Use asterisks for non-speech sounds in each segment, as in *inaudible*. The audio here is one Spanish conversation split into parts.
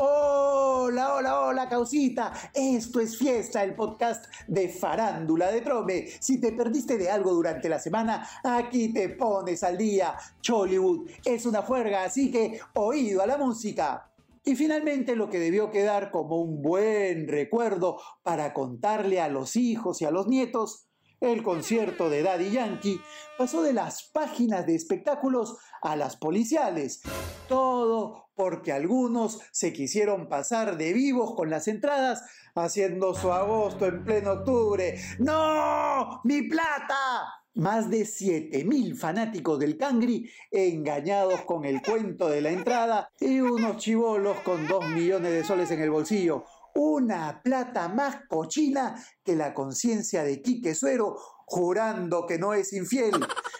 Hola, hola, hola, causita. Esto es Fiesta, el podcast de Farándula de Trome. Si te perdiste de algo durante la semana, aquí te pones al día. Chollywood es una fuerga, así que oído a la música. Y finalmente lo que debió quedar como un buen recuerdo para contarle a los hijos y a los nietos el concierto de Daddy Yankee pasó de las páginas de espectáculos a las policiales. Todo porque algunos se quisieron pasar de vivos con las entradas haciendo su agosto en pleno octubre. ¡No! ¡Mi plata! Más de 7.000 fanáticos del Cangri engañados con el cuento de la entrada y unos chivolos con 2 millones de soles en el bolsillo una plata más cochina que la conciencia de Quique Suero, jurando que no es infiel.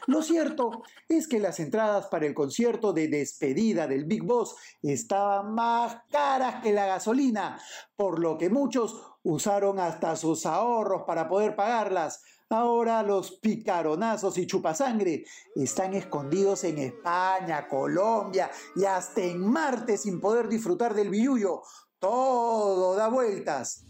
Lo cierto es que las entradas para el concierto de despedida del Big Boss estaban más caras que la gasolina, por lo que muchos usaron hasta sus ahorros para poder pagarlas. Ahora los picaronazos y chupasangre están escondidos en España, Colombia y hasta en Marte sin poder disfrutar del billullo todo da vueltas.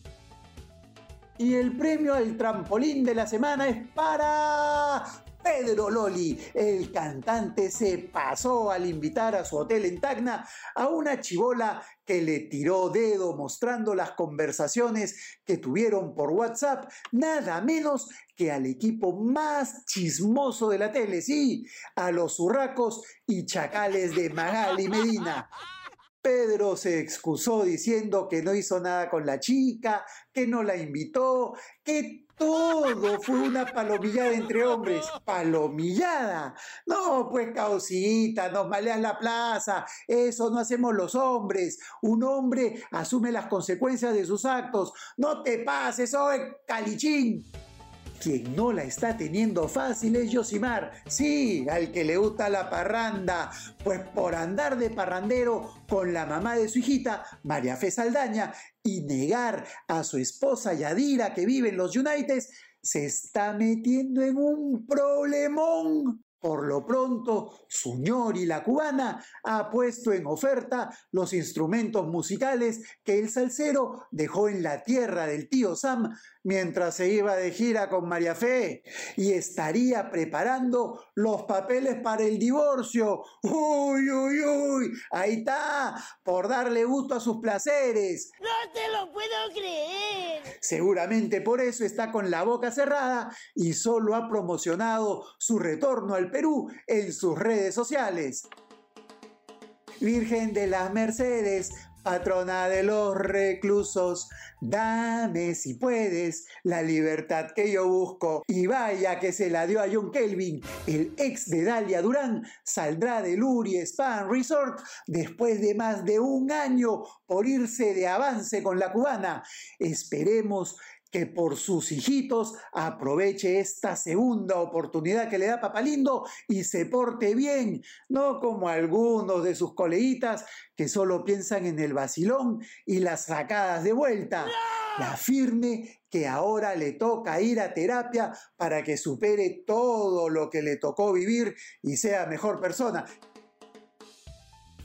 Y el premio al trampolín de la semana es para Pedro Loli. El cantante se pasó al invitar a su hotel en Tacna a una chivola que le tiró dedo mostrando las conversaciones que tuvieron por WhatsApp, nada menos que al equipo más chismoso de la tele, sí, a los urracos y chacales de Magali Medina. *laughs* Pedro se excusó diciendo que no hizo nada con la chica, que no la invitó, que todo fue una palomillada entre hombres. *laughs* ¿Palomillada? No, pues causita, nos maleas la plaza. Eso no hacemos los hombres. Un hombre asume las consecuencias de sus actos. No te pases, hoy, calichín. Quien no la está teniendo fácil es Yosimar. Sí, al que le gusta la parranda. Pues por andar de parrandero con la mamá de su hijita, María Fe Saldaña, y negar a su esposa Yadira que vive en los United, se está metiendo en un problemón. Por lo pronto, y la cubana ha puesto en oferta los instrumentos musicales que el salsero dejó en la tierra del tío Sam mientras se iba de gira con María Fe y estaría preparando los papeles para el divorcio. Uy, uy, uy, ahí está, por darle gusto a sus placeres. No te lo puedo creer. Seguramente por eso está con la boca cerrada y solo ha promocionado su retorno al Perú en sus redes sociales. Virgen de las Mercedes, patrona de los reclusos, dame si puedes la libertad que yo busco. Y vaya que se la dio a John Kelvin, el ex de Dalia Durán, saldrá del Uri Span Resort después de más de un año por irse de avance con la cubana. Esperemos que por sus hijitos aproveche esta segunda oportunidad que le da Papalindo y se porte bien, no como algunos de sus coleguitas que solo piensan en el vacilón y las sacadas de vuelta. La firme que ahora le toca ir a terapia para que supere todo lo que le tocó vivir y sea mejor persona.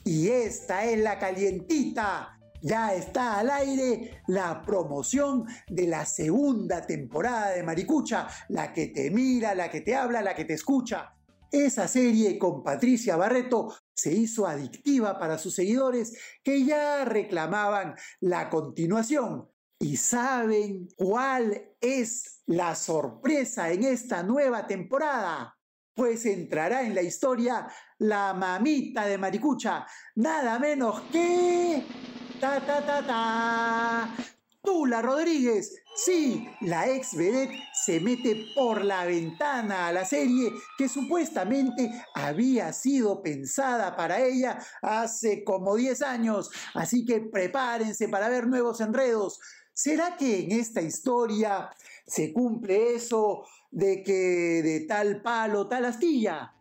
Y esta es la calientita ya está al aire la promoción de la segunda temporada de Maricucha, la que te mira, la que te habla, la que te escucha. Esa serie con Patricia Barreto se hizo adictiva para sus seguidores que ya reclamaban la continuación. ¿Y saben cuál es la sorpresa en esta nueva temporada? Pues entrará en la historia la mamita de Maricucha, nada menos que ta ta. Tula Rodríguez, sí, la ex vedette se mete por la ventana a la serie que supuestamente había sido pensada para ella hace como 10 años, así que prepárense para ver nuevos enredos. ¿Será que en esta historia se cumple eso de que de tal palo tal astilla?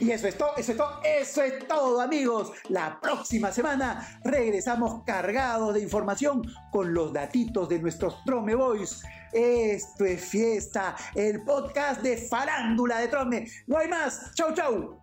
Y eso es todo, eso es todo, eso es todo, amigos. La próxima semana regresamos cargados de información con los datitos de nuestros Trome Boys. Esto es fiesta, el podcast de farándula de Trome. No hay más. Chau, chau.